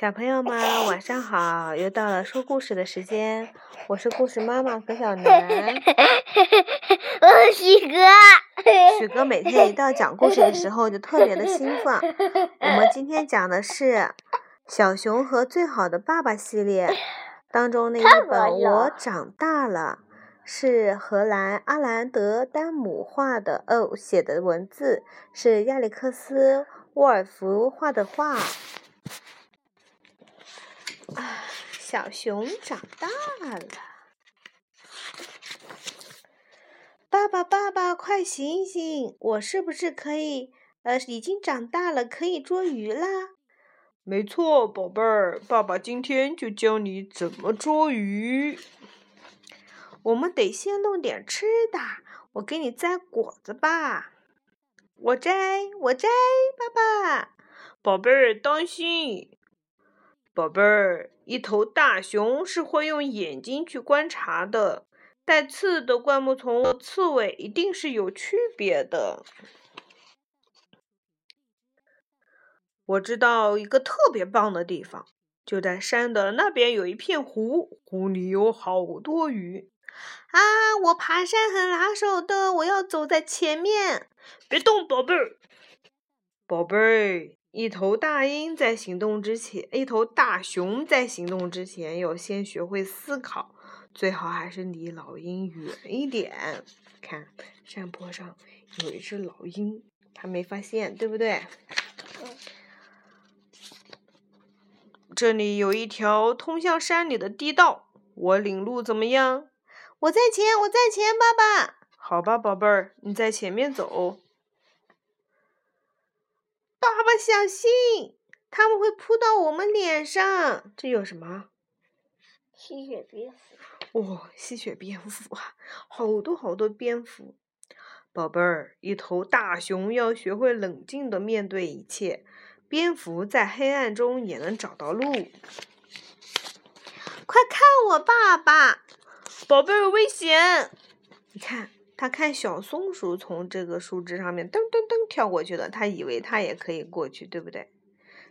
小朋友们，晚上好！又到了说故事的时间，我是故事妈妈葛小楠。我是许哥。许哥每天一到讲故事的时候就特别的兴奋。我们今天讲的是《小熊和最好的爸爸》系列当中那一本《我长大了》，是荷兰阿兰德丹姆画的哦，写的文字是亚历克斯沃尔夫画的画。啊，小熊长大了，爸爸，爸爸，快醒醒！我是不是可以？呃，已经长大了，可以捉鱼啦？没错，宝贝儿，爸爸今天就教你怎么捉鱼。我们得先弄点吃的，我给你摘果子吧。我摘，我摘，爸爸。宝贝儿，当心！宝贝儿，一头大熊是会用眼睛去观察的。带刺的灌木丛和刺猬一定是有区别的。我知道一个特别棒的地方，就在山的那边有一片湖，湖里有好多鱼。啊，我爬山很拿手的，我要走在前面。别动，宝贝儿，宝贝儿。一头大鹰在行动之前，一头大熊在行动之前要先学会思考，最好还是离老鹰远一点。看，山坡上有一只老鹰，它没发现，对不对？这里有一条通向山里的地道，我领路怎么样？我在前，我在前，爸爸。好吧，宝贝儿，你在前面走。爸爸，小心！他们会扑到我们脸上。这有什么？吸血蝙蝠。哇，吸血蝙蝠啊！好多好多蝙蝠。宝贝儿，一头大熊要学会冷静的面对一切。蝙蝠在黑暗中也能找到路。快看我爸爸！宝贝儿，危险！你看。他看小松鼠从这个树枝上面噔噔噔跳过去了，他以为他也可以过去，对不对？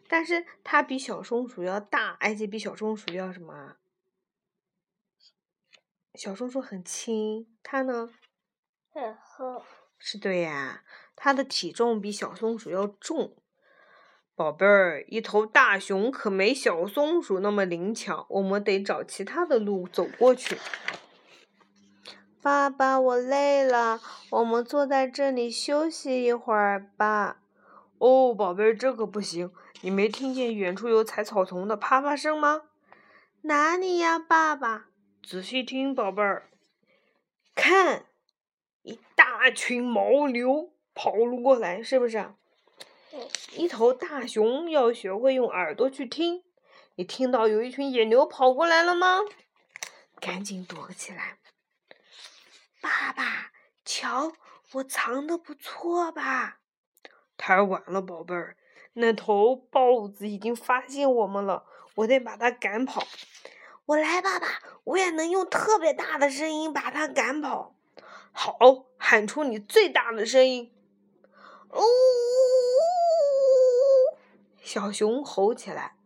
但是它比小松鼠要大，而且比小松鼠要什么？小松鼠很轻，它呢？很厚。是对呀，它的体重比小松鼠要重。宝贝儿，一头大熊可没小松鼠那么灵巧，我们得找其他的路走过去。爸爸，我累了，我们坐在这里休息一会儿吧。哦，宝贝，这可不行！你没听见远处有踩草丛的啪啪声吗？哪里呀，爸爸？仔细听，宝贝儿，看，一大群牦牛跑了过来，是不是？一头大熊要学会用耳朵去听。你听到有一群野牛跑过来了吗？赶紧躲起来。爸爸，瞧，我藏的不错吧？太晚了，宝贝儿，那头豹子已经发现我们了，我得把它赶跑。我来，爸爸，我也能用特别大的声音把它赶跑。好，喊出你最大的声音。呜！小熊吼起来。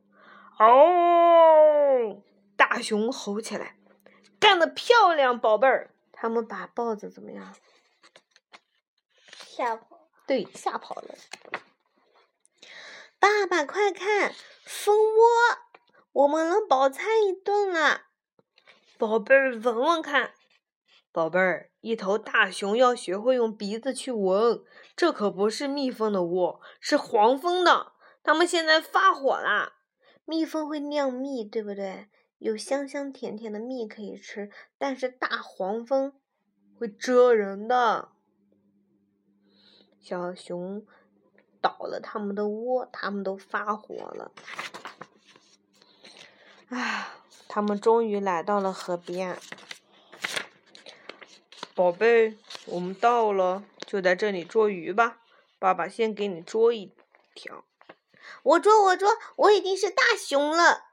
哦！大熊吼起来。干得漂亮，宝贝儿。他们把豹子怎么样？吓跑。对，吓跑了。爸爸，快看，蜂窝，我们能饱餐一顿了。宝贝儿，闻闻看。宝贝儿，一头大熊要学会用鼻子去闻，这可不是蜜蜂的窝，是黄蜂的。它们现在发火啦。蜜蜂会酿蜜，对不对？有香香甜甜的蜜可以吃，但是大黄蜂会蛰人的。小熊倒了他们的窝，他们都发火了。啊，他们终于来到了河边。宝贝，我们到了，就在这里捉鱼吧。爸爸先给你捉一条。我捉，我捉，我已经是大熊了。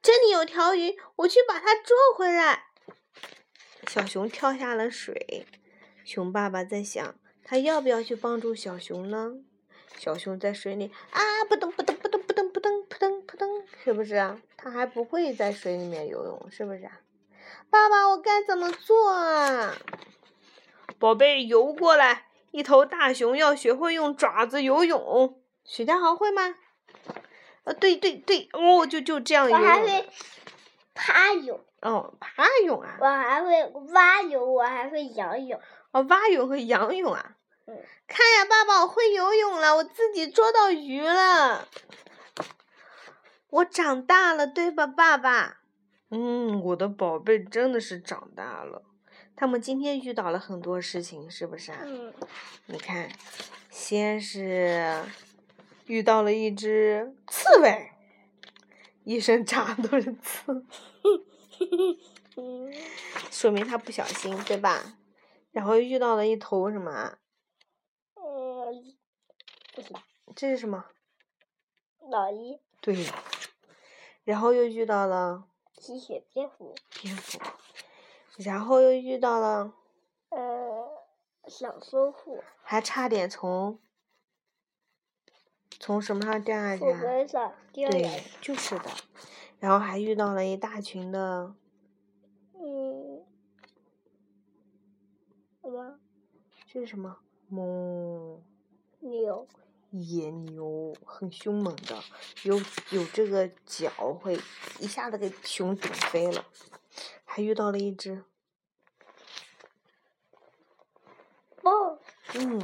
这里有条鱼，我去把它捉回来。小熊跳下了水，熊爸爸在想，他要不要去帮助小熊呢？小熊在水里啊，扑腾扑腾扑腾扑腾扑腾扑腾扑腾，是不是？他还不会在水里面游泳，是不是？爸爸，我该怎么做啊？宝贝，游过来！一头大熊要学会用爪子游泳。许家豪会吗？呃，对对对，哦，就就这样游。我还会趴泳。哦，趴泳啊！我还会蛙泳，我还会仰泳。哦，蛙泳和仰泳啊！嗯。看呀，爸爸，我会游泳了，我自己捉到鱼了。我长大了，对吧，爸爸？嗯，我的宝贝真的是长大了。他们今天遇到了很多事情，是不是啊？嗯。你看，先是遇到了一只刺猬，一身扎都是刺。说明他不小心，对吧？然后又遇到了一头什么？嗯，不知道。这是什么？老鹰。对。然后又遇到了。吸血蝙蝠。蝙蝠。然后又遇到了。呃，小松鼠。还差点从。从什么上掉下去？树根上掉下。对，就是的。然后还遇到了一大群的，嗯，什么？这是什么？牦牛。野牛很凶猛的，有有这个脚会一下子给熊顶飞了。还遇到了一只豹。嗯，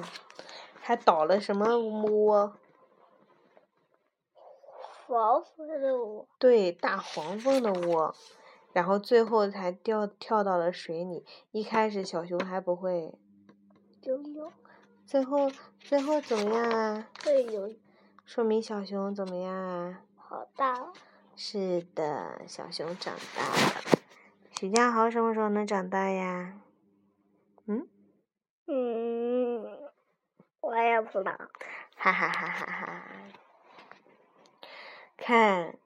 还倒了什么窝？黄蜂的窝，对，大黄蜂的窝，然后最后才掉跳到了水里。一开始小熊还不会游泳，最后最后怎么样啊？会游泳，说明小熊怎么样啊？好大。是的，小熊长大了。许家豪什么时候能长大呀？嗯？嗯，我也不知道。哈哈哈哈哈。看，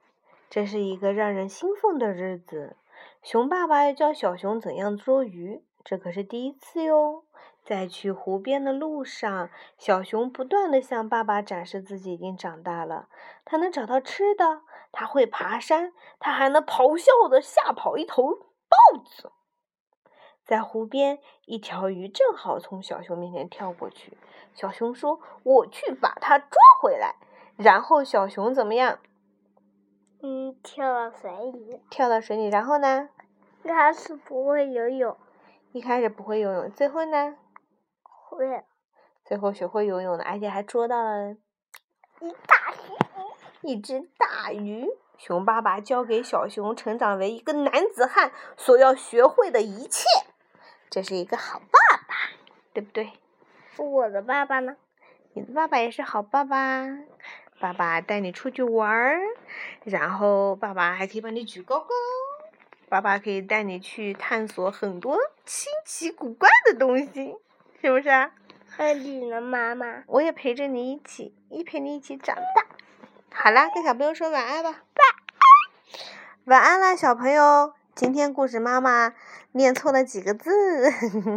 这是一个让人兴奋的日子。熊爸爸要教小熊怎样捉鱼，这可是第一次哟。在去湖边的路上，小熊不断的向爸爸展示自己已经长大了。它能找到吃的，它会爬山，它还能咆哮的吓跑一头豹子。在湖边，一条鱼正好从小熊面前跳过去。小熊说：“我去把它抓回来。”然后小熊怎么样？嗯，跳到水里。跳到水里，然后呢？一开始不会游泳。一开始不会游泳，最后呢？会。最后学会游泳了，而且还捉到了一大鱼，一只大鱼。熊爸爸教给小熊成长为一个男子汉所要学会的一切，这是一个好爸爸，对不对？我的爸爸呢？你的爸爸也是好爸爸。爸爸带你出去玩儿，然后爸爸还可以把你举高高。爸爸可以带你去探索很多新奇古怪的东西，是不是？和你的妈妈。我也陪着你一起，一陪你一起长大。好啦，跟小朋友说晚安吧。晚安。晚安啦，小朋友。今天故事妈妈念错了几个字，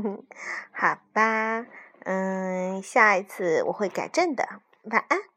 好吧。嗯，下一次我会改正的。晚安。